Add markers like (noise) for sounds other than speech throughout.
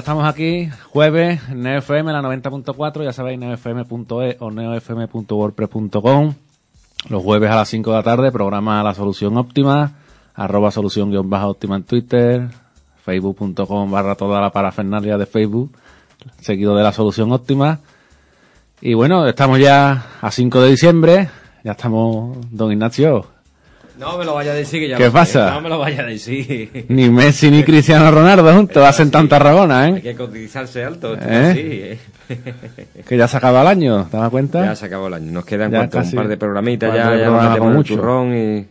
Estamos aquí, jueves, NeoFM, la 90.4, ya sabéis, neofm.e o neofm.wordpress.com. Los jueves a las 5 de la tarde, programa La Solución Óptima, arroba solución guion baja óptima en Twitter, facebook.com barra toda la parafernalia de Facebook, seguido de La Solución Óptima. Y bueno, estamos ya a 5 de diciembre, ya estamos, don Ignacio, No me lo vaya a decir que ya ¿Qué lo pasa? No me lo vaya a decir. (laughs) ni Messi ni Cristiano Ronaldo juntos hacen tanta Tarragona, Hay ¿eh? que cotizarse alto. ¿Eh? así, ¿eh? (laughs) Que ya se acaba el año, ¿te das cuenta? Ya se acabó el año. Nos quedan Ya cuánto, un par de programitas. Ya, ya nos programas metemos como el mucho. turrón y...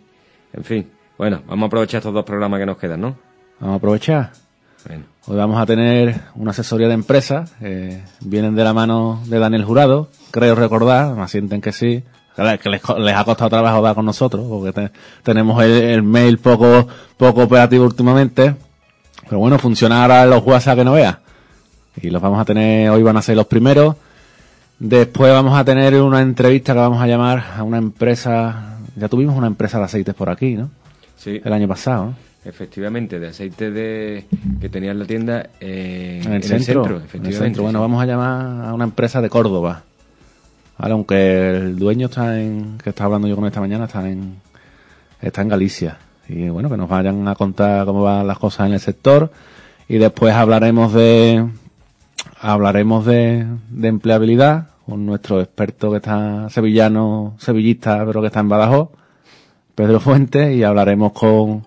En fin. Bueno, vamos a aprovechar estos dos programas que nos quedan, ¿no? Vamos a aprovechar. Bueno. Hoy vamos a tener una asesoría de empresa. eh, vienen de la mano de Daniel Jurado, creo recordar, me sienten que sí. Que les, les ha costado trabajo dar con nosotros, porque te- tenemos el, el mail poco, poco operativo últimamente. Pero bueno, funciona ahora los WhatsApp que no veas. Y los vamos a tener, hoy van a ser los primeros. Después vamos a tener una entrevista que vamos a llamar a una empresa, ya tuvimos una empresa de aceites por aquí, ¿no? Sí, El año pasado, ¿no? efectivamente, de aceite de que tenía en la tienda eh, En el, centro, en el efectivamente. centro. Bueno, sí. vamos a llamar a una empresa de Córdoba. Aunque el dueño está en, que está hablando yo con esta mañana, está en, está en Galicia. Y bueno, que nos vayan a contar cómo van las cosas en el sector. Y después hablaremos de, hablaremos de, de empleabilidad con nuestro experto que está sevillano, sevillista, pero que está en Badajoz, Pedro Fuentes, y hablaremos con,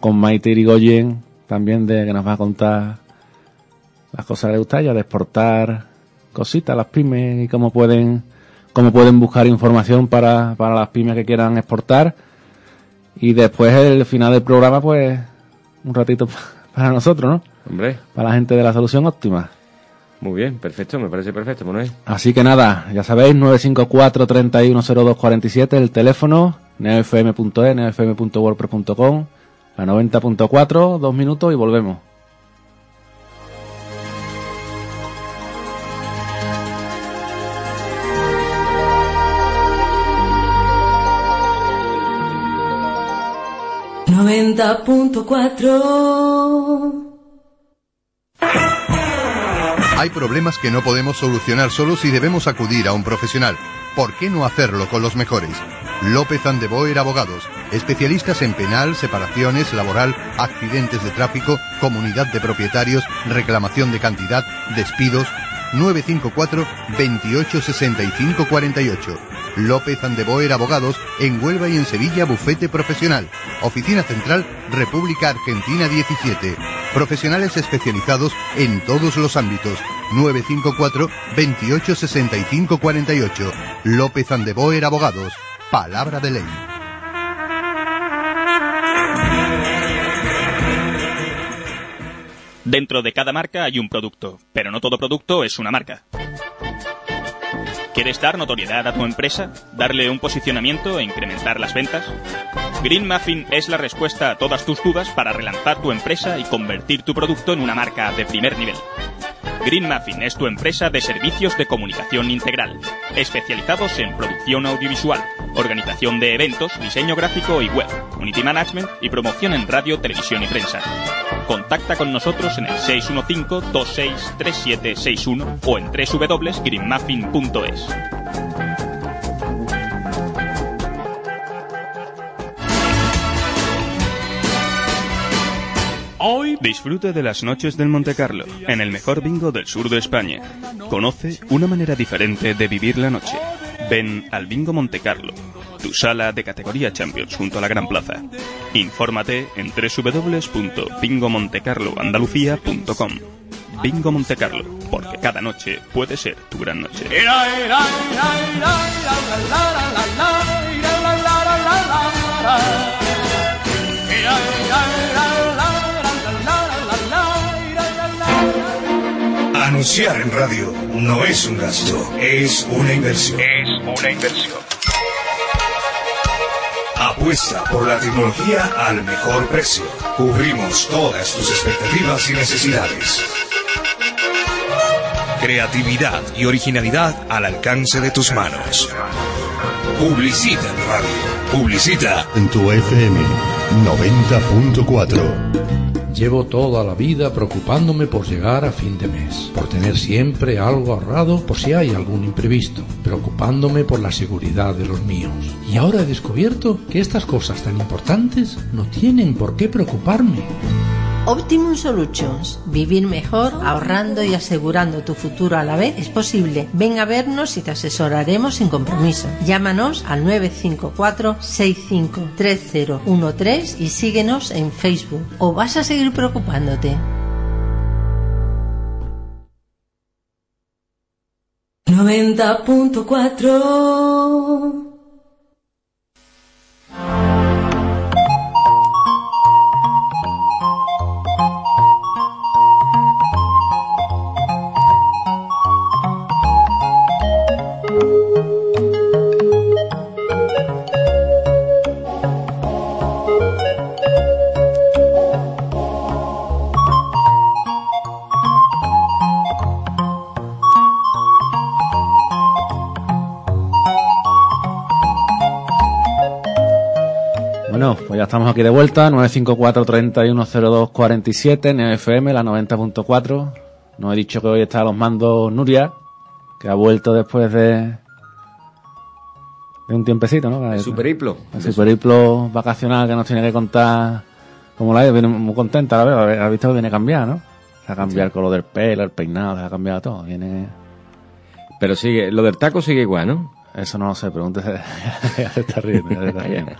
con Maite Irigoyen también de que nos va a contar las cosas que le gusta a ella, de exportar cositas las pymes y cómo pueden, cómo pueden buscar información para, para las pymes que quieran exportar. Y después el final del programa, pues, un ratito (laughs) para nosotros, ¿no? Hombre, Para la gente de la solución óptima. muy bien, perfecto, me parece perfecto, Manuel. Así que nada, ya sabéis, 954 310247 el teléfono, neofm.e, neofm.wordpress.com, la 90.4, dos minutos y volvemos. Noventa punto cuatro. Hay problemas que no podemos solucionar solos y debemos acudir a un profesional. ¿Por qué no hacerlo con los mejores? López Andeboer Abogados, especialistas en penal, separaciones, laboral, accidentes de tráfico, comunidad de propietarios, reclamación de cantidad, despidos. 954 28 65 48. López Andeboer Abogados en Huelva y en Sevilla Bufete Profesional. Oficina Central República Argentina 17. Profesionales especializados en todos los ámbitos. 954 28 65 48. López Andeboer Abogados. Palabra de ley. Dentro de cada marca hay un producto, pero no todo producto es una marca. ¿Quieres dar notoriedad a tu empresa? ¿Darle un posicionamiento e incrementar las ventas? Green Muffin es la respuesta a todas tus dudas para relanzar tu empresa y convertir tu producto en una marca de primer nivel. Green Muffin es tu empresa de servicios de comunicación integral, especializados en producción audiovisual, organización de eventos, diseño gráfico y web, community management y promoción en radio, televisión y prensa. Contacta con nosotros en el 615-263761 o en www.greenmuffin.es. Hoy disfrute de las noches del Monte Carlo, en el mejor bingo del sur de España. Conoce una manera diferente de vivir la noche. Ven al Bingo Monte Carlo, tu sala de categoría Champions junto a la Gran Plaza. Infórmate en www.bingomontecarloandalucía.com. Bingo Monte Carlo, porque cada noche puede ser tu gran noche. Anunciar en radio no es un gasto, es una inversión. Es una inversión. Apuesta por la tecnología al mejor precio. Cubrimos todas tus expectativas y necesidades. Creatividad y originalidad al alcance de tus manos. Publicita en radio. Publicita En tu FM 90.4. Llevo toda la vida preocupándome por llegar a fin de mes, por tener siempre algo ahorrado por si hay algún imprevisto, preocupándome por la seguridad de los míos. Y ahora he descubierto que estas cosas tan importantes no tienen por qué preocuparme. Optimum Solutions. Vivir mejor ahorrando y asegurando tu futuro a la vez es posible. Ven a vernos y te asesoraremos sin compromiso. Llámanos al 954-653013 y síguenos en Facebook. ¿O vas a seguir preocupándote? 90.4 ya estamos aquí de vuelta, 954-3102-47, en FM, la 90.4. Nos he dicho que hoy está a los mandos Nuria, que ha vuelto después de, de un tiempecito, ¿no? El superiplo. El superiplo vacacional que nos tiene que contar cómo la ido. Viene muy contenta, la veo. Ha visto que viene cambiada, ¿no? Se ha cambiado el color del pelo, el peinado, se ha cambiado todo. Viene... Pero sigue, lo del taco sigue igual, ¿no? Eso no lo sé, pregúntese. (laughs) ya se está riendo, ya se está riendo.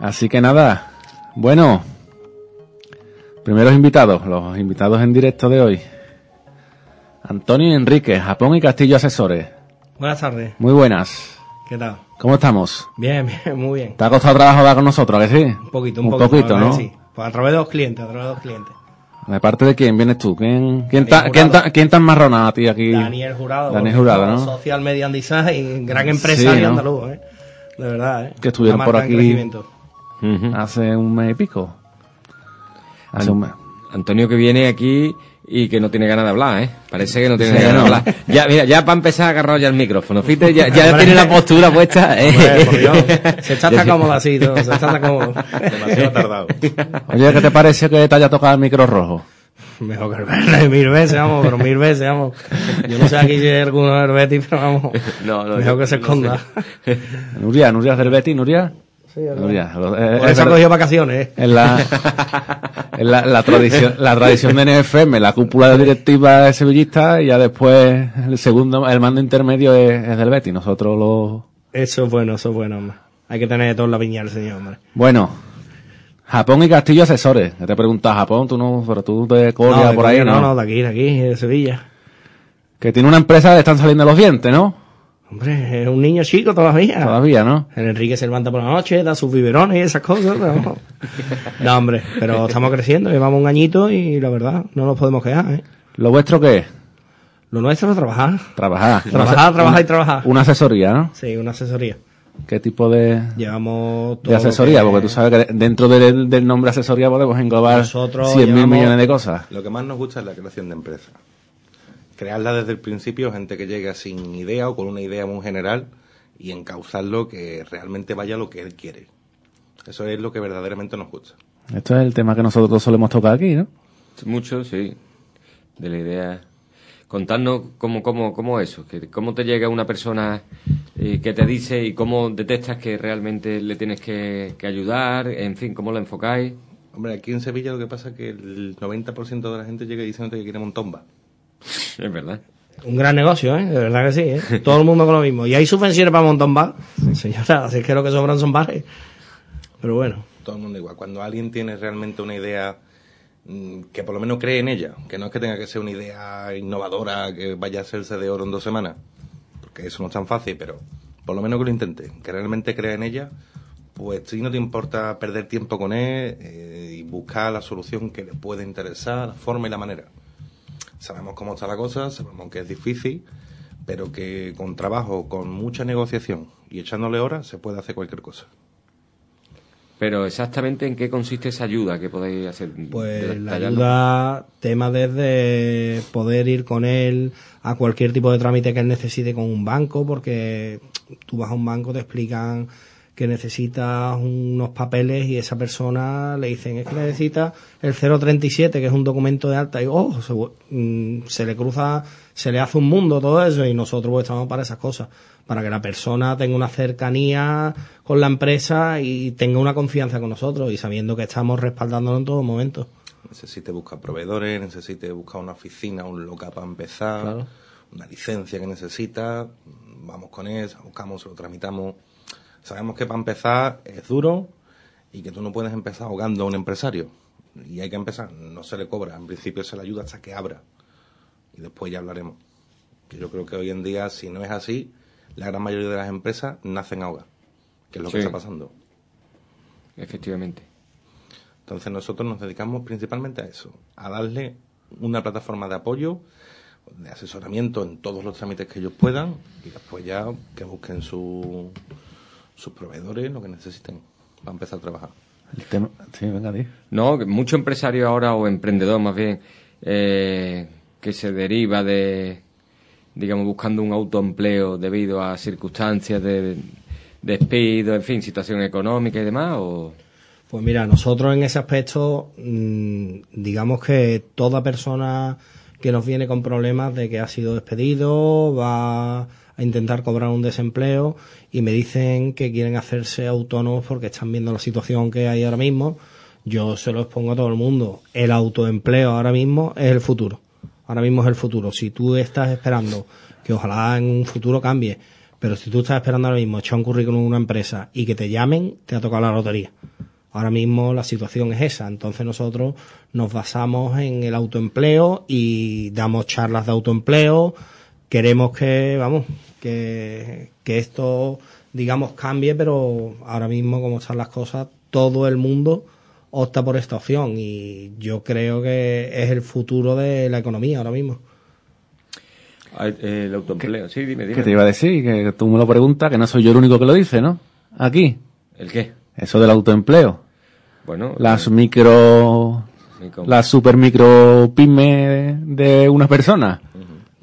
Así que nada, bueno, primeros invitados, los invitados en directo de hoy. Antonio y Enrique, Japón y Castillo Asesores. Buenas tardes. Muy buenas. ¿Qué tal? ¿Cómo estamos? Bien, (laughs) bien, muy bien. ¿Te ha costado trabajo hablar con nosotros, a que sí? Un poquito, un, un poquito, ¿no? Sí. Pues a través de los clientes, a través de los clientes. ¿De parte de quién vienes tú? ¿Quién, quién, ta- quién, Jurado. ta- quién tan marrona a ti aquí? Daniel Jurado. Daniel Jurado, ¿no? Social Media and Design, gran empresario Sí, ¿no? andaluz, ¿eh? De verdad, ¿eh? Que estuvieron por aquí hace un mes y pico. Hace un mes. Antonio que viene aquí y que no tiene ganas de hablar, ¿eh? Parece que no tiene Sí, ganas ¿no? de hablar. Ya, mira, ya para empezar a agarrar ya el micrófono. Fíjate, ya, ya Hombre. tiene la postura puesta. (laughs) ¿eh? Hombre, por Dios. Se está tan (laughs) cómodo así, todo, se está tan cómodo. Demasiado tardado. Oye, ¿qué te parece que te haya tocado el micro rojo? (laughs) Mejor que el verde, mil veces, vamos, pero mil veces, vamos. Yo no sé aquí si hay alguno del Betis, pero vamos. (laughs) No, no, Mejor yo- que se no esconda. (laughs) Nuria, Nuria es del Betis, Nuria. Sí, es. Nuria. eh, Por es eso ha cogido vacaciones, ¿eh? En la, en la, la tradición, la tradición de NFM, la cúpula de directiva es sevillista y ya después el segundo, el mando intermedio es, es del Betis. Nosotros lo, Eso es bueno, eso es bueno, hombre. Hay que tener todo en la viña el señor, hombre. bueno, Japón y Castillo Asesores. Que te preguntas Japón, tú no, pero tú de Corea de por ahí, ¿no? No, no, de aquí, de aquí, de Sevilla. Que tiene una empresa que están saliendo los dientes, ¿no? Hombre, es un niño chico todavía. Todavía, ¿no? El Enrique se levanta por la noche, da sus biberones y esas cosas. pero- No, hombre, pero estamos creciendo, llevamos un añito y la verdad, no nos podemos quejar, ¿eh? ¿Lo vuestro qué es? Lo nuestro es trabajar. Trabajar. Trabajar, trabajar y trabajar. Una asesoría, ¿no? Sí, una asesoría. ¿Qué tipo de, Llevamos todo de asesoría? que- Porque tú sabes que dentro del, del nombre asesoría podemos englobar Nosotros 100 mil millones de cosas. Lo que más nos gusta es la creación de empresas. Crearla desde el principio, gente que llega sin idea o con una idea muy general y encauzarlo que realmente vaya a lo que él quiere. Eso es lo que verdaderamente nos gusta. Esto es el tema que nosotros solemos tocar aquí, ¿no? Mucho, sí. De la idea. Contarnos cómo, cómo, cómo eso, que cómo te llega una persona eh, que te dice y cómo detectas que realmente le tienes que, que ayudar, en fin, cómo lo enfocáis. Hombre, aquí en Sevilla lo que pasa es que el 90% de la gente llega diciéndote que quiere montomba. (laughs) Es verdad. Un gran negocio, ¿eh? De verdad que sí, ¿eh? (laughs) Todo el mundo con lo mismo. Y hay subvenciones para montón bar. (laughs) Señora, así es que lo que sobran son bares. Pero bueno. Todo el mundo igual. Cuando alguien tiene realmente una idea mm, que por lo menos cree en ella, que no es que tenga que ser una idea innovadora que vaya a hacerse de oro en dos semanas, porque eso no es tan fácil, pero por lo menos que lo intente, que realmente crea en ella, pues si no te importa perder tiempo con él eh, y buscar la solución que le puede interesar, la forma y la manera. Sabemos cómo está la cosa, sabemos que es difícil, pero que con trabajo, con mucha negociación y echándole horas, se puede hacer cualquier cosa. Pero exactamente en qué consiste esa ayuda que podéis hacer. Pues la ayuda, tema desde poder ir con él a cualquier tipo de trámite que él necesite con un banco, porque tú vas a un banco, te explican que necesita unos papeles y esa persona le dicen es que necesita el 037 que es un documento de alta y oh se, mm, se le cruza se le hace un mundo todo eso y nosotros pues, estamos para esas cosas para que la persona tenga una cercanía con la empresa y tenga una confianza con nosotros y sabiendo que estamos respaldándolo en todo momento necesite buscar proveedores necesite buscar una oficina un local para empezar Claro. una licencia que necesita vamos con él buscamos se lo tramitamos Sabemos que para empezar es duro y que tú no puedes empezar ahogando a un empresario. Y hay que empezar, no se le cobra, en principio se le ayuda hasta que abra. Y después ya hablaremos. Que yo creo que hoy en día, si no es así, la gran mayoría de las empresas nacen ahogadas, que es lo que está pasando. Efectivamente. Entonces nosotros nos dedicamos principalmente a eso, a darle una plataforma de apoyo, de asesoramiento en todos los trámites que ellos puedan y después ya que busquen su, sus proveedores, lo que necesiten para empezar a trabajar. El tema... Sí, venga, di. No, que mucho empresario ahora, o emprendedor más bien, eh, que se deriva de, digamos, buscando un autoempleo debido a circunstancias de despido, en fin, situación económica y demás, o... Pues mira, nosotros en ese aspecto, mm, digamos que toda persona que nos viene con problemas de que ha sido despedido, va a intentar cobrar un desempleo y me dicen que quieren hacerse autónomos porque están viendo la situación que hay ahora mismo, yo se lo expongo a todo el mundo. El autoempleo ahora mismo es el futuro. Ahora mismo es el futuro. Si tú estás esperando que ojalá en un futuro cambie, pero si tú estás esperando ahora mismo echar un currículum en una empresa y que te llamen, te ha tocado la lotería. Ahora mismo la situación es esa, entonces nosotros nos basamos en el autoempleo y damos charlas de autoempleo. Queremos que, vamos, que, que esto, digamos, cambie, pero ahora mismo como están las cosas, todo el mundo opta por esta opción y yo creo que es el futuro de la economía ahora mismo. Eh, El autoempleo, sí, dime, dime. ¿Qué te iba a decir? Que tú me lo preguntas, que no soy yo el único que lo dice, ¿no? Aquí. ¿El qué? Eso del autoempleo. Bueno, Las micro... Micro- Las super micro pymes de una persona.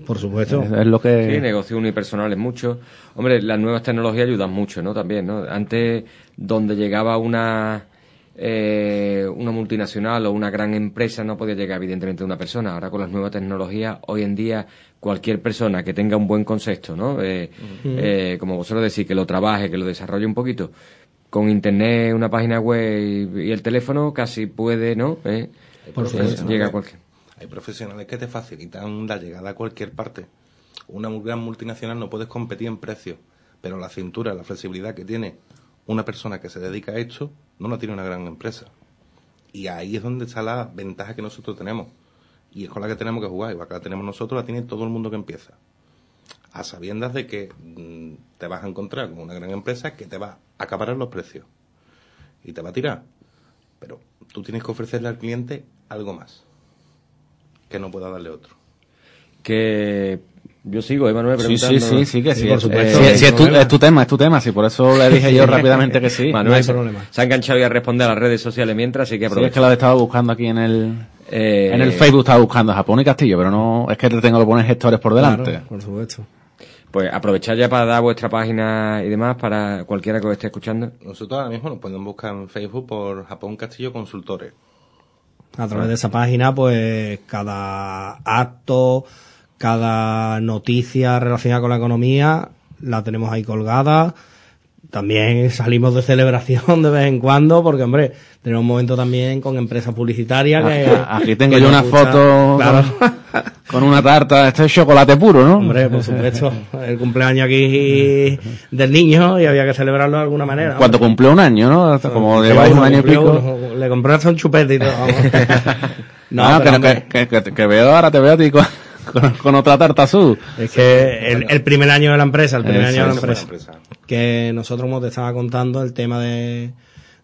Por supuesto. Es, es lo que... Sí, negocios unipersonales mucho. Hombre, las nuevas tecnologías ayudan mucho, ¿no? También, ¿no? Antes, donde llegaba una eh, una multinacional o una gran empresa, no podía llegar, evidentemente, una persona. Ahora, con las nuevas tecnologías, hoy en día, cualquier persona que tenga un buen concepto, ¿no? Eh, eh, como vosotros decís, que lo trabaje, que lo desarrolle un poquito, con internet, una página web y, y el teléfono, casi puede, ¿no? Eh, Por eh, supuesto. llega a cualquier. Profesionales que te facilitan la llegada a cualquier parte. Una gran multinacional no puedes competir en precio, pero la cintura, la flexibilidad que tiene una persona que se dedica a esto, no la tiene una gran empresa. Y ahí es donde está la ventaja que nosotros tenemos. Y es con la que tenemos que jugar. Igual que la tenemos nosotros, la tiene todo el mundo que empieza. A sabiendas de que mm, te vas a encontrar con una gran empresa que te va a acaparar los precios. Y te va a tirar. Pero tú tienes que ofrecerle al cliente algo más que no pueda darle otro. Que yo sigo, Emanuel, Sí, sí, preguntando. sí, sí, que sí. por Eh, supuesto. sí, hay sí, es, tu, es tu tema, es tu tema, sí, por eso le dije yo (laughs) rápidamente que sí. Manuel No hay se- problema. se ha enganchado y a responder a las redes sociales mientras, así que Sí, es aprovecha. que lo estaba buscando aquí en el, Eh, en el Facebook, estaba buscando Japón y Castillo, pero no, es que te tengo que poner gestores por delante. Claro, por supuesto. Pues aprovechad ya para dar vuestra página y demás para cualquiera que os esté escuchando. Nosotros ahora mismo nos pueden buscar en Facebook por Japón Castillo Consultores. A través de esa página, pues cada acto, cada noticia relacionada con la economía, la tenemos ahí colgada. También salimos de celebración de vez en cuando, porque, hombre, tenemos un momento también con empresas publicitarias que... Aquí tengo que yo una gusta- foto Claro. con, una tarta, esto es chocolate puro, ¿no? Hombre, por supuesto, el cumpleaños aquí del niño y había que celebrarlo de alguna manera. Cuando cumplió un año, ¿no? Como lleváis un año y pico. uno. Le compré hasta un chupete y todo. vamos. (laughs) No, Ah, pero, que, hombre, que, que, que- que veo ahora, te veo a ti con, con, otra tarta azul. Es que el, el primer año de la empresa, el primer Eso, año de la empresa, empresa. que nosotros como te estaba contando, el tema de,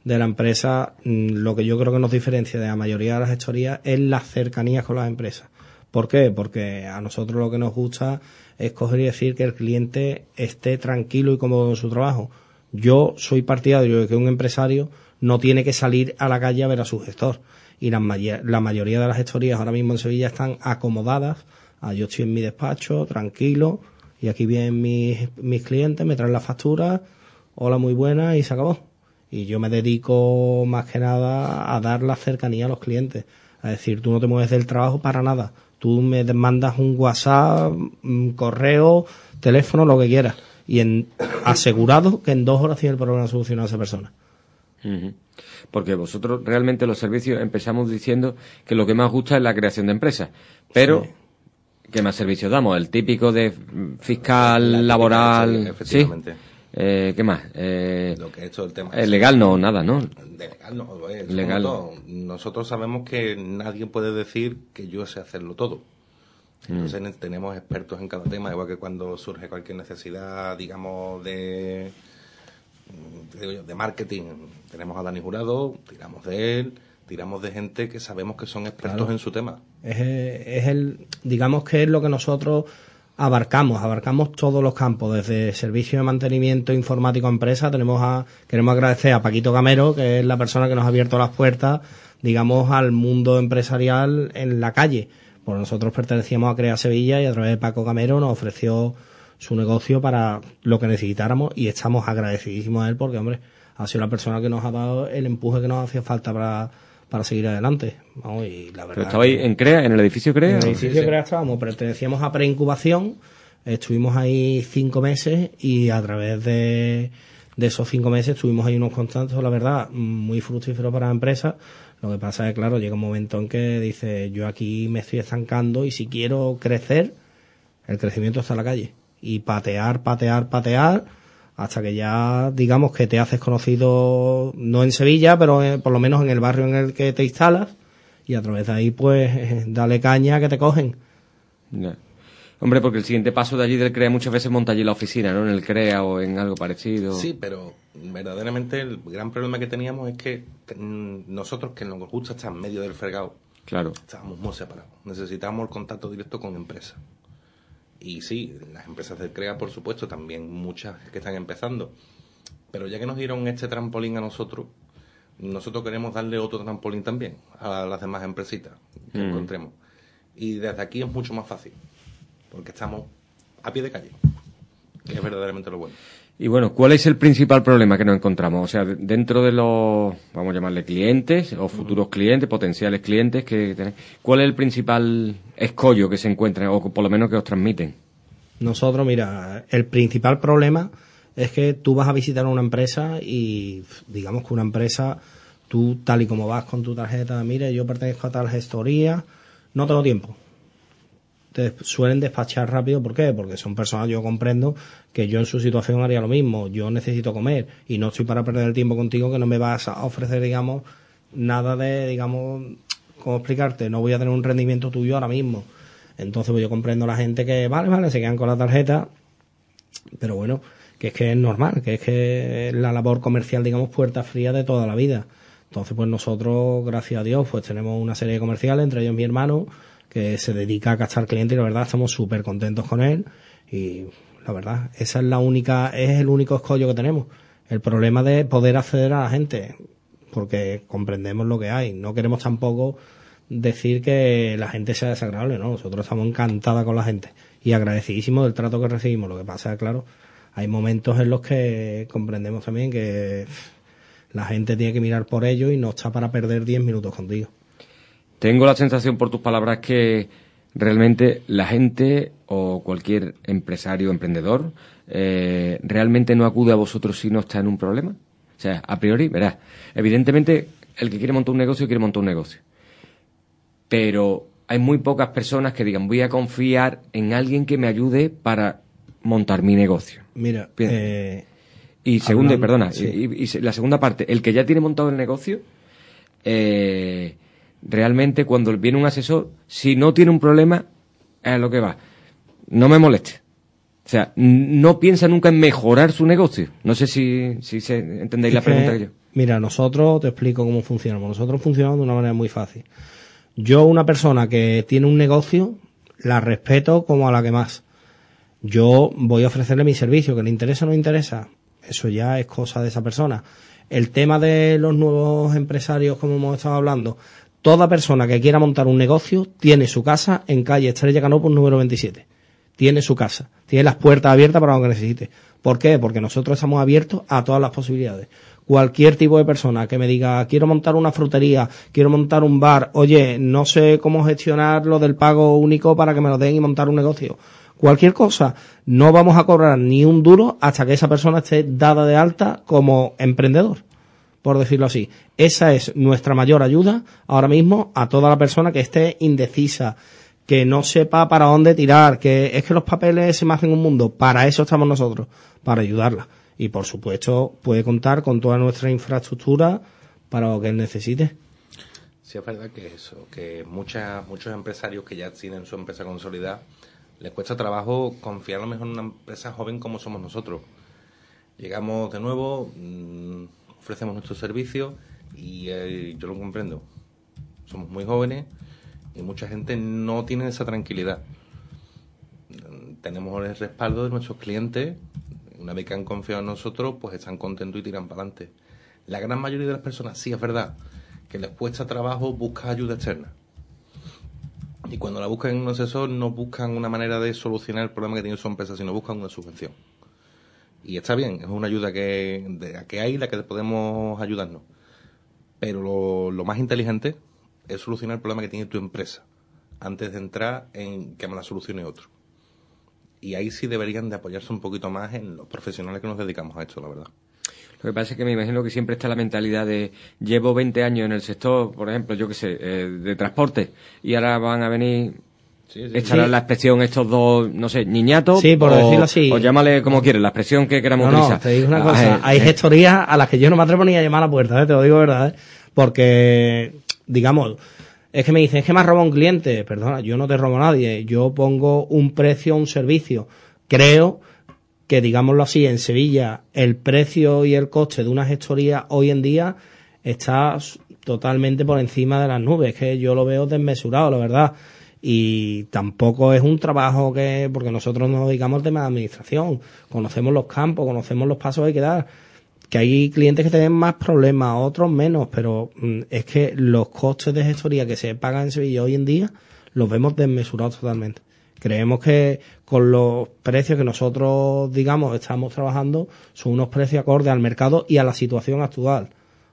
de la empresa, mm, lo que yo creo que nos diferencia de la mayoría de las gestorías es las cercanías con las empresas. ¿Por qué? Porque a nosotros lo que nos gusta es coger y decir que el cliente esté tranquilo y cómodo en su trabajo. Yo soy partidario de que un empresario no tiene que salir a la calle a ver a su gestor. Y la, maya- la mayoría de las gestorías ahora mismo en Sevilla están acomodadas. Ah, yo estoy en mi despacho, tranquilo, y aquí vienen mis, mis clientes, me traen la factura, hola, muy buena y se acabó. Y yo me dedico más que nada a dar la cercanía a los clientes. Es decir, tú no te mueves del trabajo para nada. Tú me mandas un WhatsApp, un correo, teléfono, lo que quieras. Y en, asegurado que en dos horas tiene el problema solucionado a esa persona. Porque vosotros realmente los servicios empezamos diciendo que lo que más gusta es la creación de empresas. Pero, ¿qué más servicios damos? El típico de fiscal, La típica laboral. de ¿Sí? efectivamente. Eh, ¿Qué más? Eh, Lo que es todo el tema. eh, legal no, nada, ¿no? De legal no, Legal. todo. Nosotros sabemos que nadie puede decir que yo sé hacerlo todo. Entonces ne- tenemos expertos en cada tema, igual que cuando surge cualquier necesidad, digamos, de, mm, de marketing. Tenemos a Dani Jurado, tiramos de él, tiramos de gente que sabemos que son expertos Claro. en su tema. Es, es el, digamos que es lo que nosotros abarcamos, abarcamos todos los campos, desde servicio de mantenimiento informático a empresa, tenemos a, queremos agradecer a Paquito Camero, que es la persona que nos ha abierto las puertas, digamos, al mundo empresarial en la calle. Pues nosotros pertenecíamos a Crea Sevilla y a través de Paco Camero nos ofreció su negocio para lo que necesitáramos y estamos agradecidísimos a él porque, hombre, ha sido la persona que nos ha dado el empuje que nos hacía falta para, para seguir adelante. Vamos, y la verdad Pero estabais en CREA, en el edificio CREA. en el edificio que estábamos, pertenecíamos a preincubación, estuvimos ahí cinco meses y a través de, de esos cinco meses tuvimos ahí unos contactos, la verdad, muy fructíferos para la empresa. Lo que pasa es que, claro, llega un momento en que dice, yo aquí me estoy estancando y si quiero crecer, el crecimiento está en la calle. Y patear, patear, patear, hasta que ya, digamos, que te haces conocido, no en Sevilla, pero eh, por lo menos en el barrio en el que te instalas, y a través de ahí, pues, (laughs) dale caña que te cogen. Ya. Hombre, porque el siguiente paso de allí del CREA muchas veces monta allí la oficina, ¿no? En el CREA o en algo parecido. Sí, pero verdaderamente el gran problema que teníamos es que mm, nosotros que nos gusta estar en medio del fregado, Claro. estábamos muy separados. Necesitábamos el contacto directo con empresas. Y sí, las empresas del CREA, por supuesto, también muchas que están empezando. Pero ya que nos dieron este trampolín a nosotros, nosotros queremos darle otro trampolín también a las demás empresitas que Mm. encontremos. Y desde aquí es mucho más fácil, porque estamos a pie de calle, que es verdaderamente lo bueno. Y bueno, ¿cuál es el principal problema que nos encontramos? O sea, de- dentro de los, vamos a llamarle clientes o futuros clientes, potenciales clientes que tenéis, ¿cuál es el principal escollo que se encuentra o por lo menos que os transmiten? Nosotros, mira, el principal problema es que tú vas a visitar una empresa y digamos que una empresa, tú tal y como vas con tu tarjeta, mire, yo pertenezco a tal gestoría, no tengo tiempo. Te suelen despachar rápido, ¿por qué? Porque son personas, yo comprendo que yo en su situación haría lo mismo, yo necesito comer y no estoy para perder el tiempo contigo que no me vas a ofrecer, digamos, nada de, digamos, ¿cómo explicarte? No voy a tener un rendimiento tuyo ahora mismo. Entonces, pues yo comprendo a la gente que, vale, vale, se quedan con la tarjeta, pero bueno, que es que es normal, que es que la labor comercial, digamos, puerta fría de toda la vida. Entonces, pues nosotros, gracias a Dios, pues tenemos una serie de comerciales, entre ellos mi hermano, que se dedica a captar clientes y la verdad estamos súper contentos con él y la verdad, esa es la única, es el único escollo que tenemos. El problema de poder acceder a la gente, porque comprendemos lo que hay. No queremos tampoco decir que la gente sea desagradable, ¿no? Nosotros estamos encantados con la gente y agradecidísimos del trato que recibimos. Lo que pasa claro, hay momentos en los que comprendemos también que la gente tiene que mirar por ello y no está para perder 10 minutos contigo. Tengo la sensación por tus palabras que realmente la gente o cualquier empresario o emprendedor eh, realmente no acude a vosotros si no está en un problema. O sea, a priori, verás, evidentemente el que quiere montar un negocio quiere montar un negocio. Pero hay muy pocas personas que digan voy a confiar en alguien que me ayude para montar mi negocio. Mira, eh, Y segunda, hablando- perdona, sí. y, y- la segunda parte, el que ya tiene montado el negocio, eh, realmente cuando viene un asesor, si no tiene un problema, es lo que va. No me moleste. O sea, no piensa nunca en mejorar su negocio. No sé si, si se, entendéis la que, pregunta que yo. Mira, nosotros te explico cómo funcionamos. Nosotros funcionamos de una manera muy fácil. Yo, una persona que tiene un negocio, la respeto como a la que más. Yo voy a ofrecerle mi servicio, que le interesa o no interesa. Eso ya es cosa de esa persona. El tema de los nuevos empresarios, como hemos estado hablando, toda persona que quiera montar un negocio tiene su casa en calle Estrella Canopus número 27. tiene su casa, tiene las puertas abiertas para lo que necesite. ¿Por qué? Porque nosotros estamos abiertos a todas las posibilidades. Cualquier tipo de persona que me diga, quiero montar una frutería, quiero montar un bar, oye, no sé cómo gestionar lo del pago único para que me lo den y montar un negocio. Cualquier cosa, no vamos a cobrar ni un duro hasta que esa persona esté dada de alta como emprendedor por decirlo así. Esa es nuestra mayor ayuda ahora mismo a toda la persona que esté indecisa, que no sepa para dónde tirar, que es que los papeles se me hacen un mundo. Para eso estamos nosotros, para ayudarla. Y por supuesto puede contar con toda nuestra infraestructura para lo que él necesite. Sí, es verdad que eso, que muchas, muchos empresarios que ya tienen su empresa consolidada, les cuesta trabajo confiar a lo mejor en una empresa joven como somos nosotros. Llegamos de nuevo, mmm, ofrecemos nuestro servicio y eh, yo lo comprendo. Somos muy jóvenes y mucha gente no tiene esa tranquilidad. Tenemos el respaldo de nuestros clientes. Una vez que han confiado en nosotros, pues están contentos y tiran para adelante. La gran mayoría de las personas, sí es verdad, que les cuesta trabajo buscar ayuda externa. Y cuando la buscan en un asesor, no buscan una manera de solucionar el problema que tiene su empresa, sino buscan una subvención y está bien, es una ayuda que, de, que hay la que podemos ayudarnos. Pero lo, más inteligente es solucionar el problema que tiene tu empresa antes de entrar en que me la solucione otro. Y ahí sí deberían de apoyarse un poquito más en los profesionales que nos dedicamos a esto, la verdad. Lo que pasa es que me imagino que siempre está la mentalidad de llevo 20 años en el sector, por ejemplo, yo qué sé, eh, de transporte, y ahora van a venir Sí, sí, la expresión estos dos, no sé, niñatos. Sí, por decirlo así. O llámale como quieres, la expresión que queramos no, no, utilizar. te digo una cosa, ah, hay eh, gestorías a las que yo no me atrevo ni a llamar a la puerta, ¿eh? te lo digo verdad, ¿eh? porque, digamos, es que me dicen, es que me has robado un cliente. Perdona, yo no te robo a nadie, yo pongo un precio a un servicio. Creo que, digámoslo así, en Sevilla el precio y el coste de una gestoría hoy en día está totalmente por encima de las nubes, que yo lo veo desmesurado, la verdad y tampoco es un trabajo que, porque nosotros nos dedicamos al tema de administración, conocemos los campos, conocemos los pasos que hay que dar, que hay clientes que tienen más problemas, otros menos, pero mm, es que los costes de gestoría que se pagan en Sevilla hoy en día los vemos desmesurados totalmente. Creemos que con los precios que nosotros, digamos, estamos trabajando, son unos precios acordes al mercado y a la situación actual.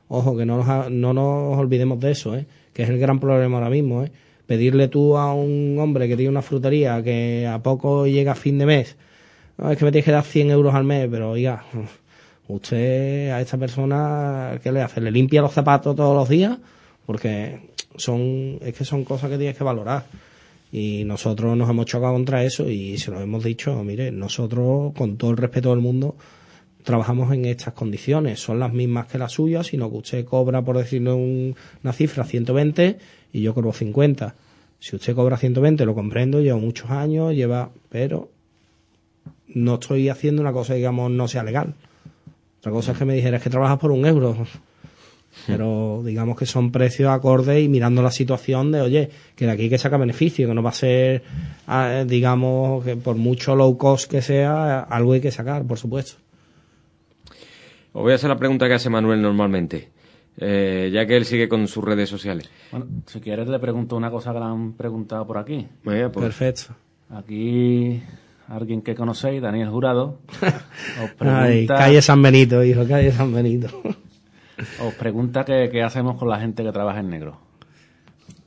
Ojo, que no nos, no nos olvidemos de eso, ¿eh? que es el gran problema ahora mismo. ¿eh? Pedirle tú a un hombre que tiene una frutería que a poco llega fin de mes, es que me tienes que dar 100 euros al mes, pero oiga, (laughs) usted a esta persona, ¿qué le hace? ¿Le limpia los zapatos todos los días? Porque son, es que son cosas que tienes que valorar. Y nosotros nos hemos chocado contra eso y se lo hemos dicho, mire, nosotros, con todo el respeto del mundo, trabajamos en estas condiciones. Son las mismas que las suyas, sino que usted cobra, por decirlo una cifra, 120 y yo cobro 50. Si usted cobra 120, lo comprendo, lleva muchos años, lleva, pero no estoy haciendo una cosa, digamos, no sea legal. Otra cosa es que me dijera, es que trabajas por un euro. Pero digamos que son precios acordes y mirando la situación de, oye, que de aquí hay que saca beneficio, que no va a ser, ah, digamos, que por mucho low cost que sea, algo hay que sacar, por supuesto. Os voy a hacer la pregunta que hace Manuel normalmente. Eh, ya que él sigue con sus redes sociales. Bueno, si quieres le pregunto una cosa que le han preguntado por aquí. Pues, Perfecto. Aquí alguien que conocéis, Daniel Jurado, (laughs) os pregunta... Ay, calle San Benito, hijo, calle San Benito. (laughs) os pregunta qué, hacemos con la gente que trabaja en negro.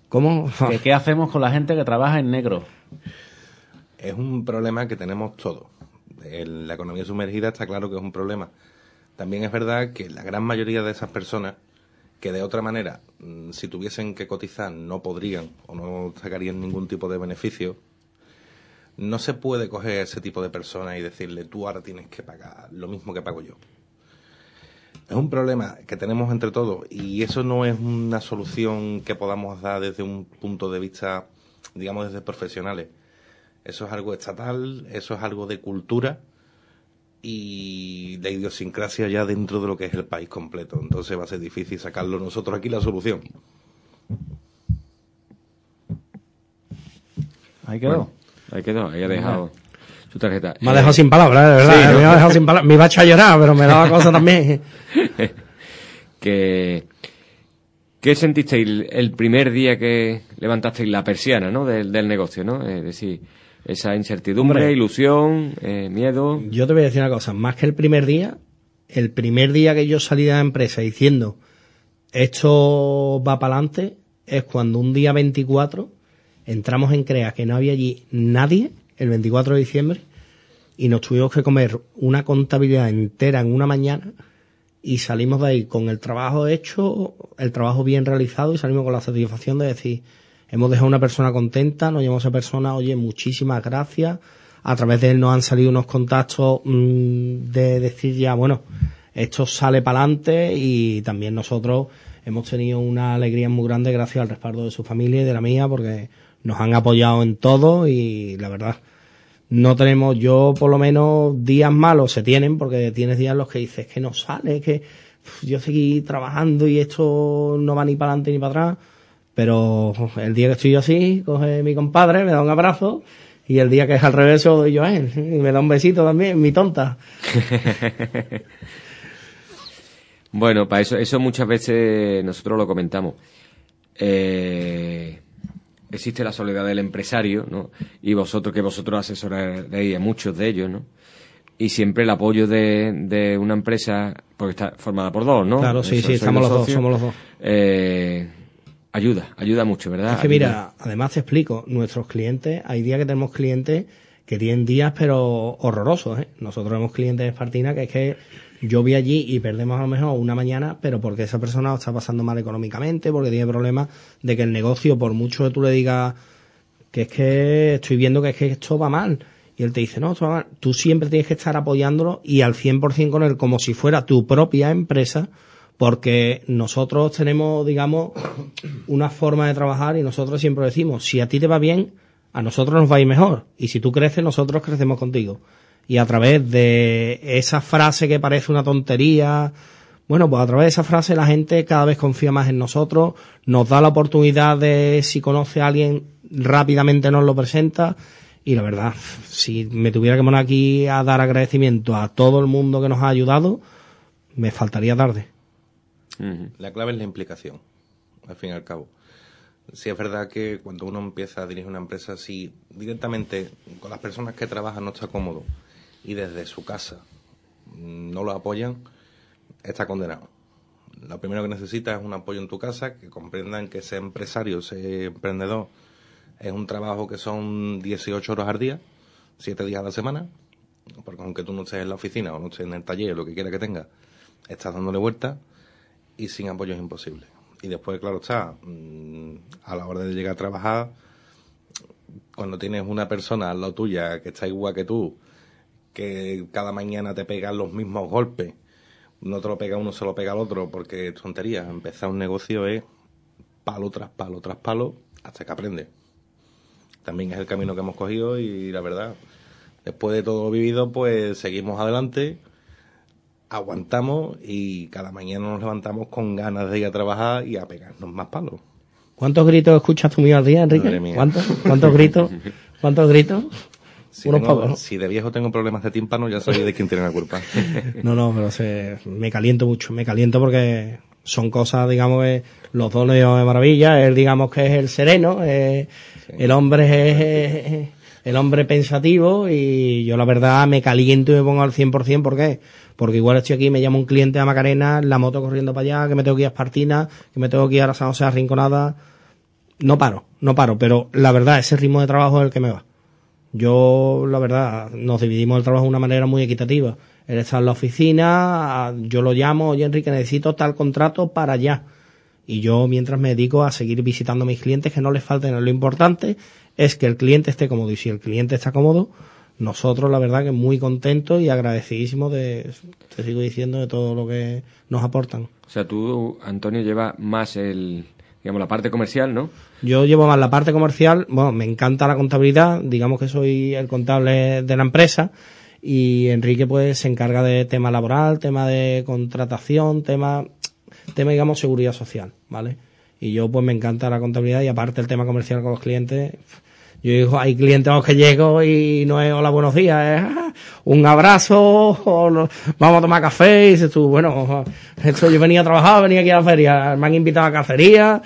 ¿Cómo? ¿Qué hacemos con la gente que trabaja en negro? Es un problema que tenemos todos. La economía sumergida está claro que es un problema. También es verdad que la gran mayoría de esas personas que de otra manera, mm, si tuviesen que cotizar, no podrían o no sacarían ningún tipo de beneficio, no se puede coger a ese tipo de personas y decirle tú ahora tienes que pagar lo mismo que pago yo. Es un problema que tenemos entre todos y eso no es una solución que podamos dar desde un punto de vista, digamos, desde profesionales. Eso es algo estatal, eso es algo de cultura y la idiosincrasia ya dentro de lo que es el país completo. Entonces va a ser difícil sacarlo nosotros aquí la solución. Ahí quedó. ahí quedó, ahí ha dejado su tarjeta. Me ha dejado sin palabras, de verdad. me ha dejado sin palabras. Me iba a echar a llorar, pero me daba cosa también. (laughs) que, ¿Qué sentisteis el primer día que levantasteis la persiana ¿no? del, del negocio? ¿no? Es decir, esa incertidumbre, Hombre. ilusión, eh, miedo. Yo te voy a decir una cosa, más que el primer día, el primer día que yo salí de la empresa diciendo esto va para adelante es cuando un día 24 entramos en CREA que no había allí nadie, el 24 de diciembre, y nos tuvimos que comer una contabilidad entera en una mañana y salimos de ahí con el trabajo hecho, el trabajo bien realizado y salimos con la satisfacción de decir, hemos dejado una persona contenta, nos llevamos a esa persona, oye, muchísimas gracias, a través de él nos han salido unos contactos mm, de decir ya, bueno, esto sale para adelante y también nosotros hemos tenido una alegría muy grande gracias al respaldo de su familia y de la mía porque nos han apoyado en todo y la verdad no tenemos, yo por lo menos días malos se tienen porque tienes días los que dices que no sale, que yo seguí trabajando y esto no va ni para adelante ni para atrás, pero el día que estoy yo así, coge mi compadre, me da un abrazo y el día que es al revés lo doy yo a él y me da un besito también, mi tonta. (laughs) Bueno, para eso, eso muchas veces nosotros lo comentamos. Eh, existe la soledad del empresario, ¿no? Y vosotros, que vosotros asesoraréis a muchos de ellos, ¿no? Y siempre el apoyo de, de una empresa, porque está formada por dos, ¿no? Claro, sí, Eso, sí, estamos los dos, somos los dos. Eh, ayuda, ayuda mucho, ¿verdad? Es que Ayuda. mira, además te explico, nuestros clientes, hay días que tenemos clientes que tienen días pero horrorosos, ¿eh? Nosotros tenemos clientes de Espartina que es que yo vi allí y perdemos a lo mejor una mañana, pero porque esa persona está pasando mal económicamente, porque tiene problemas de que el negocio, por mucho que tú le digas que es que estoy viendo que es que esto va mal, y él te dice, no, esto va mal, tú siempre tienes que estar apoyándolo y al 100% con él como si fuera tu propia empresa, porque nosotros tenemos, digamos, una forma de trabajar y nosotros siempre decimos, si a ti te va bien, a nosotros nos va a ir mejor. Y si tú creces, nosotros crecemos contigo. Y a través de esa frase que parece una tontería, bueno, pues a través de esa frase la gente cada vez confía más en nosotros, nos da la oportunidad de, si conoce a alguien, rápidamente nos lo presenta. Y la verdad, si me tuviera que poner aquí a dar agradecimiento a todo el mundo que nos ha ayudado, me faltaría tarde. La clave es la implicación, al fin y al cabo. Si es verdad que cuando uno empieza a dirigir una empresa, si directamente con las personas que trabajan no está cómodo y desde su casa no lo apoyan, está condenado. Lo primero que necesita es un apoyo en tu casa, que comprendan que ser empresario, ser emprendedor, es un trabajo que son 18 horas al día, 7 días a la semana, porque aunque tú no estés en la oficina o no estés en el taller, lo que quiera que tengas, estás dándole vuelta y sin apoyo es imposible. Y después, claro está, mm, a la hora de llegar a trabajar, cuando tienes una persona al lado tuya que está igual que tú, que cada mañana te pegan los mismos golpes, no te lo pega uno, se lo pega al otro, porque tontería. Empezar un negocio es palo tras palo tras palo hasta que aprende. También es el camino que hemos cogido y la verdad, después de todo lo vivido, pues seguimos adelante, aguantamos y cada mañana nos levantamos con ganas de ir a trabajar y a pegarnos más palos. ¿Cuántos gritos escuchas tú mío al día, Enrique? ¿Cuántos? ¿Cuántos gritos? ¿Cuántos gritos? Si, Unos tengo- pocos. si de viejo tengo problemas de tímpano, ya sabéis de quién tiene la culpa. (laughs) No, no, pero se, me caliento mucho, me caliento porque son cosas, digamos, que los le de maravilla, él digamos que es el sereno, eh, el hombre es, el hombre pensativo y yo la verdad me caliento y me pongo al 100%, ¿por qué? Porque igual estoy aquí, me llama un cliente a Macarena, la moto corriendo para allá, que me tengo que ir a Espartina, que me tengo que ir a San José a Rinconada, no paro, no paro, pero la verdad, ese ritmo de trabajo es el que me va. Yo, la verdad, nos dividimos el trabajo de una manera muy equitativa. Él está en la oficina, yo lo llamo, oye Enrique, necesito tal contrato para allá. Y yo mientras me dedico a seguir visitando a mis clientes, que no les falte nada. Lo importante es que el cliente esté cómodo. Y si el cliente está cómodo, nosotros la verdad que muy contentos y agradecidísimos de, te sigo diciendo, de todo lo que nos aportan. O sea, tú, Antonio, llevas más el, digamos, la parte comercial, ¿no? Yo llevo más la parte comercial, bueno, me encanta la contabilidad, digamos que soy el contable de la empresa y Enrique pues se encarga de tema laboral, tema de contratación, tema, tema digamos seguridad social, ¿vale? Y yo pues me encanta la contabilidad y aparte el tema comercial con los clientes, yo digo, hay clientes a los que llego y no es hola, buenos días, es ah, un abrazo, o vamos a tomar café y dices tú, bueno, esto yo venía a trabajar, venía aquí a la feria, me han invitado a cacería,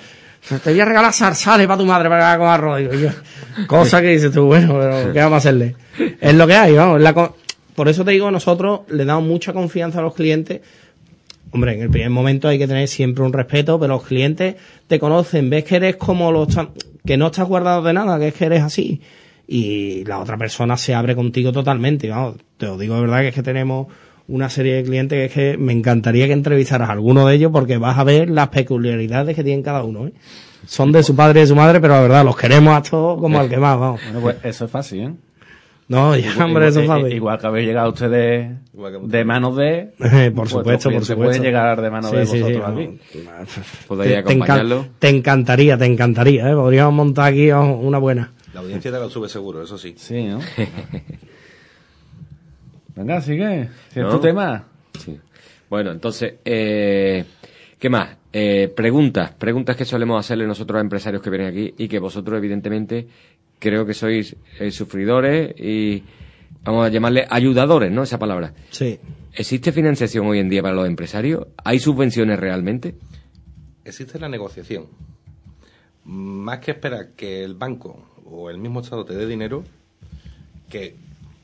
te voy a regalar zarzales para tu madre para que con arroz. Digo yo, cosa que dices tú, bueno, pero ¿qué vamos a hacerle? Es lo que hay, vamos. por eso te digo, nosotros le damos mucha confianza a los clientes. Hombre, en el primer momento hay que tener siempre un respeto, pero los clientes te conocen, ves que eres como los, que no estás guardado de nada, que es que eres así. Y la otra persona se abre contigo totalmente. Vamos, te lo digo de verdad que es que tenemos una serie de clientes que es que me encantaría que entrevistaras a alguno de ellos porque vas a ver las peculiaridades que tienen cada uno. ¿eh? Son de su padre y de su madre, pero la verdad, los queremos a todos como al que más, vamos. Bueno, pues eso es fácil, ¿eh? No, ya, hombre, eso es igual, fácil. igual que habéis llegado ustedes de manos de... Eh, (laughs) por vuestros supuesto, por supuesto. pueden llegar de manos Sí, de sí, sí, vosotros te, te encan- acompañarlo. te encantaría, te encantaría, ¿eh? Podríamos montar aquí una buena. La audiencia te la sube seguro, eso sí. Sí, ¿no? (laughs) Venga, sigue. Si es ¿No? tu tema. Sí. Bueno, entonces, eh, ¿qué más? Eh, preguntas, preguntas que solemos hacerle nosotros a empresarios que vienen aquí y que vosotros, evidentemente, creo que sois eh, sufridores y vamos a llamarle ayudadores, ¿no? Esa palabra. Sí. ¿Existe financiación hoy en día para los empresarios? ¿Hay subvenciones realmente? Existe la negociación. Más que esperar que el banco o el mismo Estado te dé dinero, que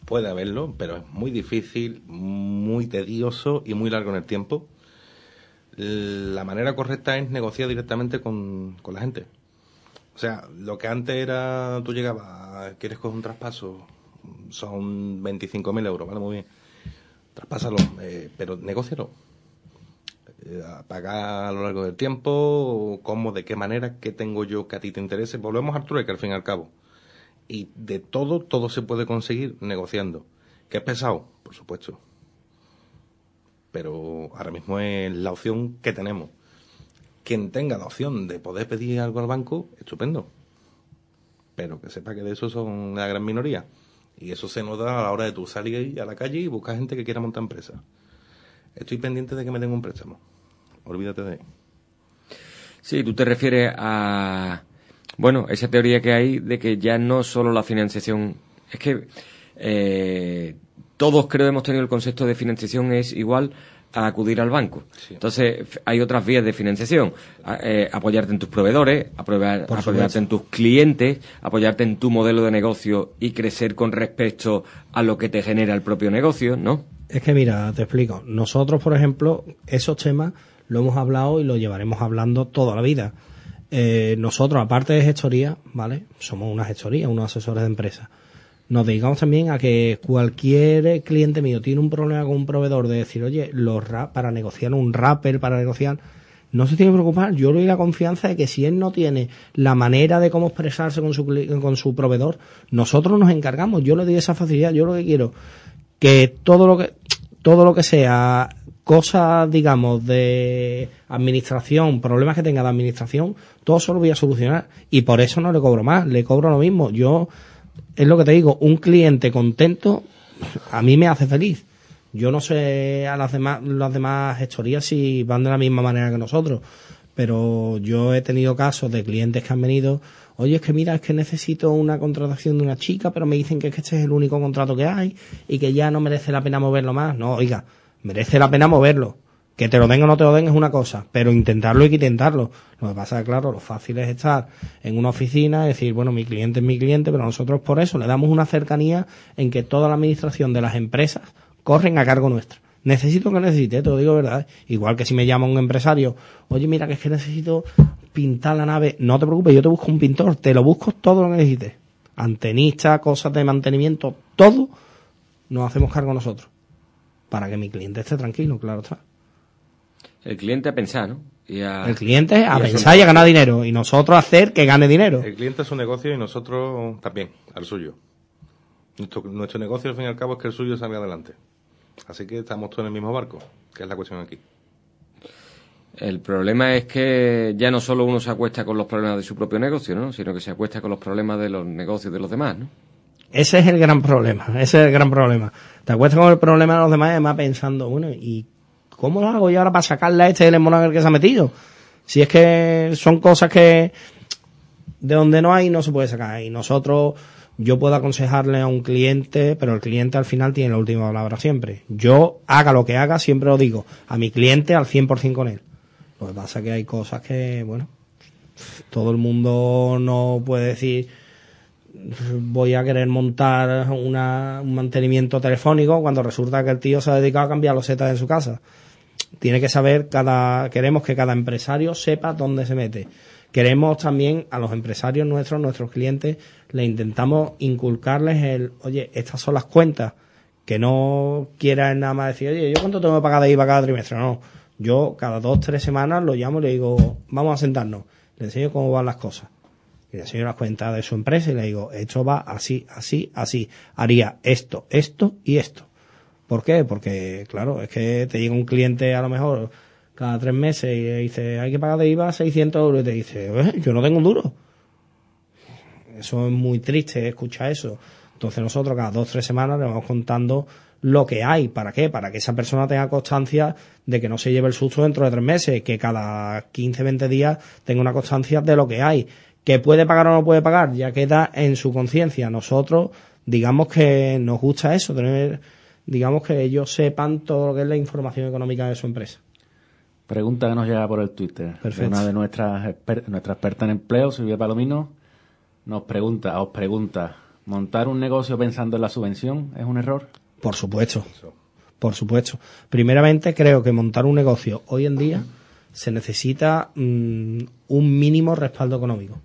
puede haberlo, pero es muy difícil, muy tedioso y muy largo en el tiempo. La manera correcta es negociar directamente con, con la gente. O sea, lo que antes era, tú llegabas, quieres coger un traspaso, son 25.000 euros, vale, muy bien. Traspásalo, eh, pero negocialo. Eh, a pagar a lo largo del tiempo, cómo, de qué manera, qué tengo yo que a ti te interese. Volvemos al trueque al fin y al cabo. Y de todo, todo se puede conseguir negociando. ¿Que es pesado? Por supuesto. Pero ahora mismo es la opción que tenemos. Quien tenga la opción de poder pedir algo al banco, estupendo. Pero que sepa que de eso son la gran minoría. Y eso se nos da a la hora de tú salir a la calle y buscar gente que quiera montar empresa. Estoy pendiente de que me den un préstamo. Olvídate de. Sí, tú te refieres a, bueno, esa teoría que hay de que ya no solo la financiación, es que eh, todos creo hemos tenido el concepto de financiación es igual a acudir al banco. Entonces, hay otras vías de financiación. A- eh, apoyarte en tus proveedores, apoyar- apoyarte en tus clientes, apoyarte en tu modelo de negocio y crecer con respecto a lo que te genera el propio negocio, ¿no? Es que mira, te explico. Nosotros, por ejemplo, esos temas lo hemos hablado y lo llevaremos hablando toda la vida. Eh, nosotros, aparte de gestoría, ¿vale? Somos una gestoría, unos asesores de empresa. Nos dedicamos también a que cualquier cliente mío tiene un problema con un proveedor de decir, oye, los rap, para negociar un rapper, para negociar, no se tiene que preocupar. Yo le doy la confianza de que si él no tiene la manera de cómo expresarse con su, con su proveedor, nosotros nos encargamos. Yo le doy esa facilidad. Yo lo que quiero que todo lo que todo lo que sea cosas, digamos, de administración, problemas que tenga de administración, todo eso lo voy a solucionar. Y por eso no le cobro más, le cobro lo mismo. Yo, es lo que te digo, un cliente contento a mí me hace feliz. Yo no sé a las demás, las demás gestorías si van de la misma manera que nosotros, pero yo he tenido casos de clientes que han venido, oye, es que mira, es que necesito una contratación de una chica, pero me dicen que, que este es el único contrato que hay y que ya no merece la pena moverlo más. No, oiga, merece la pena moverlo. Que te lo den o no te lo den es una cosa, pero intentarlo hay que intentarlo. Lo que pasa es claro, lo fácil es estar en una oficina y decir, bueno, mi cliente es mi cliente, pero nosotros por eso le damos una cercanía en que toda la administración de las empresas corren a cargo nuestra. Necesito que necesite, te lo digo verdad. Igual que si me llama un empresario, oye, mira, que es que necesito pintar la nave. No te preocupes, yo te busco un pintor, te lo busco todo lo que necesites. Antenista, cosas de mantenimiento, todo nos hacemos cargo nosotros. Para que mi cliente esté tranquilo, claro está. El cliente a pensar, ¿no? Y a- El cliente a y pensar y a ganar dinero. Y nosotros a hacer que gane dinero. El cliente es su negocio y nosotros también, al suyo. Nuestro, nuestro negocio, al fin y al cabo, es que el suyo salga adelante. Así que estamos todos en el mismo barco, que es la cuestión aquí. El problema es que ya no solo uno se acuesta con los problemas de su propio negocio, ¿no? Sino que se acuesta con los problemas de los negocios de los demás, ¿no? Ese es el gran problema. Ese es el gran problema. Te acuestas con el problema de los demás y además pensando, bueno, ¿y cómo lo hago yo ahora para sacarle a este del embonager que se ha metido? Si es que son cosas que de donde no hay no se puede sacar. Y nosotros, yo puedo aconsejarle a un cliente, pero el cliente al final tiene la última palabra siempre. Yo, haga lo que haga, siempre lo digo, a mi cliente al 100% con él. Lo que pasa es que hay cosas que, bueno, Todo el mundo no puede decir voy a querer montar una, un mantenimiento telefónico cuando resulta que el tío se ha dedicado a cambiar los setas en su casa. Tiene que saber cada, queremos que cada empresario sepa dónde se mete. Queremos también a los empresarios nuestros, nuestros clientes, le intentamos inculcarles el, oye, estas son las cuentas, que no quieran nada más decir, oye, yo cuánto tengo que pagar de IVA cada trimestre, no. Yo cada dos, tres semanas lo llamo y le digo, vamos a sentarnos, le enseño cómo van las cosas y le enseño las cuentas de su empresa y le digo, esto va así, así, así. Haría esto, esto y esto. ¿Por qué? Porque, claro, es que te llega un cliente a lo mejor cada tres meses y dice, hay que pagar de IVA 600 euros y te dice, eh, yo no tengo un duro. Eso es muy triste escuchar eso. Entonces nosotros cada dos, tres semanas le vamos contando lo que hay. ¿Para qué? Para que esa persona tenga constancia de que no se lleve el susto dentro de tres meses, que cada 15, 20 días tenga una constancia de lo que hay que puede pagar o no puede pagar, ya queda en su conciencia. Nosotros, digamos que nos gusta eso, tener, digamos que ellos sepan todo lo que es la información económica de su empresa. Pregunta que nos llega por el Twitter. Una de nuestras, nuestra experta en empleo, Silvia Palomino, nos pregunta, os pregunta, ¿montar un negocio pensando en la subvención es un error? Por supuesto. Por supuesto. Primeramente, creo que montar un negocio hoy en día se necesita mm, un mínimo respaldo económico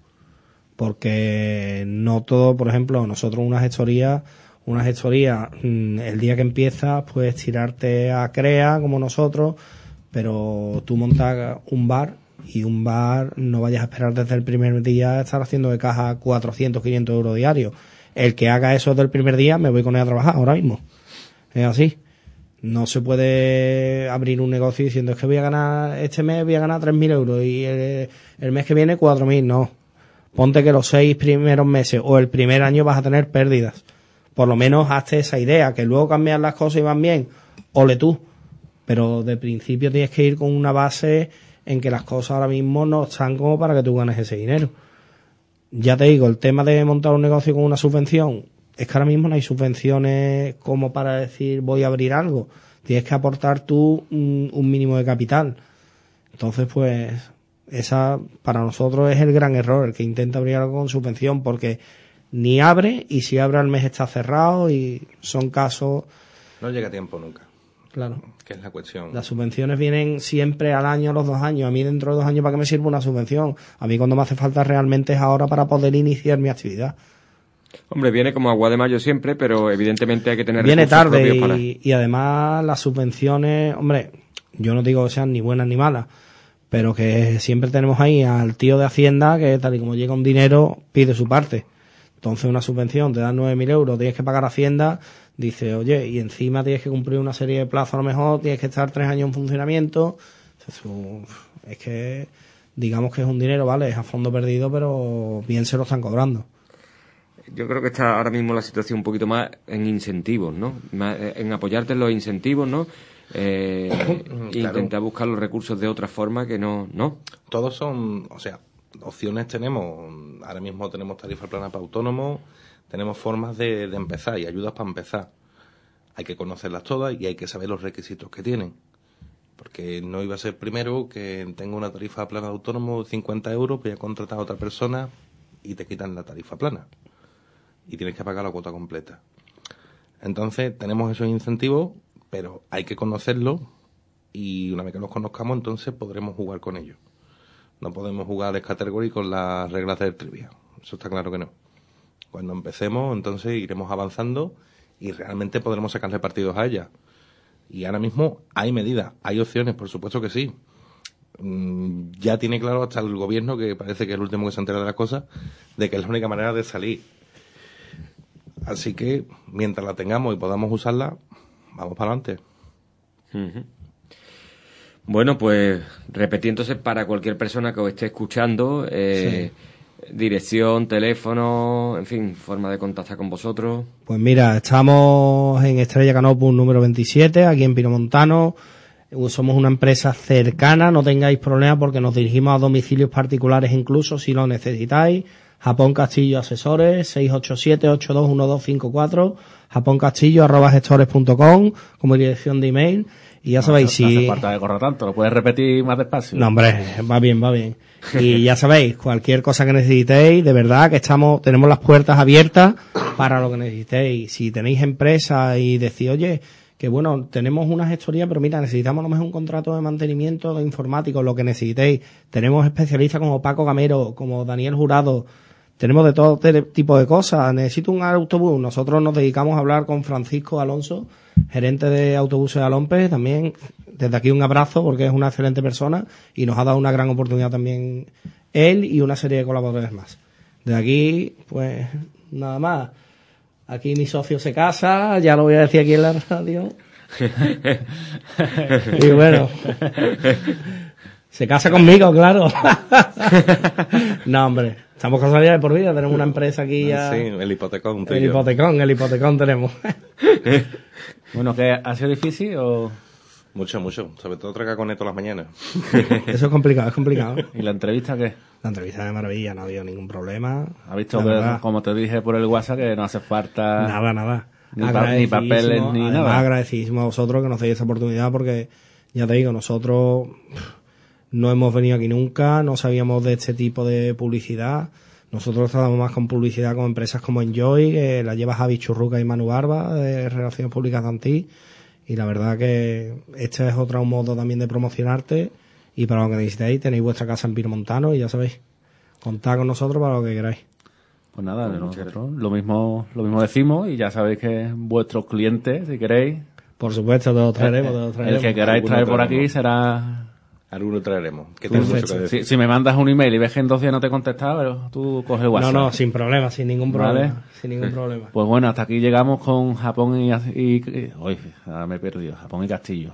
porque no todo, por ejemplo, nosotros una gestoría, una gestoría, mm, el día que empiezas, puedes tirarte a CREA como nosotros, pero tú montas un bar y un bar no vayas a esperar desde el primer día estar haciendo de caja 400, 500 euros diarios. El que haga eso del primer día, me voy con él a trabajar ahora mismo. Es así. No se puede abrir un negocio diciendo es que voy a ganar, este mes voy a ganar 3.000 euros y el, el mes que viene 4.000. No ponte que los seis primeros meses o el primer año vas a tener pérdidas. Por lo menos hazte esa idea, que luego cambian las cosas y van bien, ole tú. Pero de principio tienes que ir con una base en que las cosas ahora mismo no están como para que tú ganes ese dinero. Ya te digo, el tema de montar un negocio con una subvención, es que ahora mismo no hay subvenciones como para decir voy a abrir algo. Tienes que aportar tú un mínimo de capital. Entonces, pues, esa para nosotros es el gran error, el que intenta abrir algo con subvención, porque ni abre y si abre al mes está cerrado y son casos... No llega tiempo nunca. Claro. Que es la cuestión. Las subvenciones vienen siempre al año, a los dos años. A mí dentro de dos años, ¿para qué me sirve una subvención? A mí cuando me hace falta realmente es ahora para poder iniciar mi actividad. Hombre, viene como agua de mayo siempre, pero evidentemente hay que tener Viene tarde y, y además las subvenciones, hombre, yo no digo que sean ni buenas ni malas, pero que siempre tenemos ahí al tío de Hacienda que tal y como llega un dinero pide su parte. Entonces una subvención te dan 9.000 euros, tienes que pagar Hacienda, dice, oye, y encima tienes que cumplir una serie de plazos a lo mejor, tienes que estar tres años en funcionamiento. Es que, digamos que es un dinero, vale, es a fondo perdido, pero bien se lo están cobrando. Yo creo que está ahora mismo la situación un poquito más en incentivos, ¿no? en apoyarte en los incentivos, ¿no? eh, (coughs) intentar buscar los recursos de otra forma que no, no. Todos son, o sea, opciones tenemos. Ahora mismo tenemos tarifa plana para autónomos, tenemos formas de, empezar y ayudas para empezar. Hay que conocerlas todas y hay que saber los requisitos que tienen. Porque no iba a ser primero que tengo una tarifa plana de autónomo de 50 euros, voy a contratar a otra persona y te quitan la tarifa plana. Y tienes que pagar la cuota completa. Entonces, tenemos esos incentivos pero hay que conocerlo y una vez que los conozcamos entonces podremos jugar con ellos. No podemos jugar al category con las reglas del trivia, eso está claro que no. Cuando empecemos entonces iremos avanzando y realmente podremos sacarle partidos a ella. Y ahora mismo hay medidas, hay opciones, por supuesto que sí. Mm, ya tiene claro hasta el gobierno, que parece que es el último que se entera de las cosas, de que es la única manera de salir. Así que mientras la tengamos y podamos usarla, vamos para adelante. Bueno, pues repitiéndose para cualquier persona que os esté escuchando, eh, dirección, teléfono, en fin, forma de contactar con vosotros. Pues mira, estamos en Estrella Canopus número 27, aquí en Pinomontano. Somos una empresa cercana, no tengáis problemas porque nos dirigimos a domicilios particulares incluso si lo necesitáis. Japón Castillo Asesores, 687-821254, Japón Castillo arroba gestores.com como dirección de email. Y ya sabéis, No si... hace falta que corra tanto, lo puedes repetir más despacio. No, hombre, va bien, va bien. Y ya sabéis, cualquier cosa que necesitéis, de verdad que estamos, tenemos las puertas abiertas para lo que necesitéis. Si tenéis empresa y decís, oye, que bueno, tenemos una gestoría, pero mira, necesitamos a lo mejor un contrato de mantenimiento de informático, lo que necesitéis. Tenemos especialistas como Paco Gamero, como Daniel Jurado, tenemos de todo tipo de cosas. Necesito un autobús. Nosotros nos dedicamos a hablar con Francisco Alonso, gerente de autobuses de Alompe. También, desde aquí un abrazo porque es una excelente persona y nos ha dado una gran oportunidad también él y una serie de colaboradores más. De aquí, pues, nada más. Aquí mi socio se casa, ya lo voy a decir aquí en la radio. (laughs) y bueno, se casa conmigo, claro. (laughs) no, hombre, estamos casados ya de por vida, tenemos una empresa aquí ya. Sí, el hipotecón. el hipotecón, el hipotecón tenemos. (laughs) Bueno, ¿que ha sido difícil o...? Mucho, mucho. Sobre todo tragar con esto las mañanas. (laughs) Eso es complicado, es complicado. ¿Y la entrevista qué? La entrevista de maravilla, no ha habido ningún problema. ¿Has visto, que, como te dije por el WhatsApp, que no hace falta... Nada, nada. Ni, pa- ni papeles ni además, nada. agradecidísimo a vosotros que nos deis esa oportunidad porque, ya te digo, nosotros no hemos venido aquí nunca, no sabíamos de este tipo de publicidad. Nosotros tratamos más con publicidad con empresas como Enjoy, que la lleva Javi Churruca y Manu Barba, de Relaciones Públicas de Antí. Y la verdad que este es otro modo también de promocionarte. Y para lo que necesitéis, tenéis vuestra casa en Pinomontano y ya sabéis, contad con nosotros para lo que queráis. Pues nada, nosotros lo mismo, lo mismo decimos y ya sabéis que vuestros clientes, si queréis... Por supuesto, te lo traeremos, te lo El traeremos. que queráis traer por aquí traeremos. será... Alguno traeremos. Que tengo mucho que si, decir. si me mandas un email y ves que en dos días no te he contestado, pero tú coges el No, WhatsApp. no, sin problema, sin ningún problema. Vale. Sin ningún problema. Pues bueno, hasta aquí llegamos con Japón y... uy, ahora me he perdido. Japón y Castillo.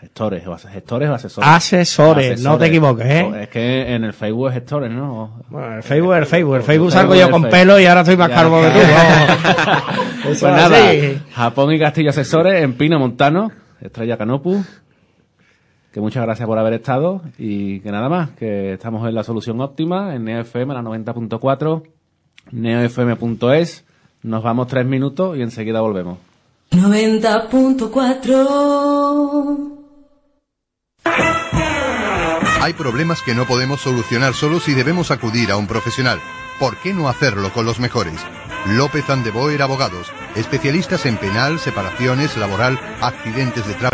Gestores, o gestores o asesores. Asesores, no te equivoques, ¿eh? Es que en el Facebook es gestores, ¿no? Bueno, el Facebook, el Facebook, el El Facebook salgo yo con pelo y ahora estoy más calvo que tú. (laughs) Pues es nada. Japón y Castillo Asesores en Pino Montano, Estrella Canopu. Que muchas gracias por haber estado y que nada más, que estamos en la solución óptima, en NeoFM, la 90.4, neofm.es. Nos vamos tres minutos y enseguida volvemos. 90.4 Hay problemas que no podemos solucionar solos y debemos acudir a un profesional. ¿Por qué no hacerlo con los mejores? López and de Boer Abogados, especialistas en penal, separaciones, laboral, accidentes de tráfico.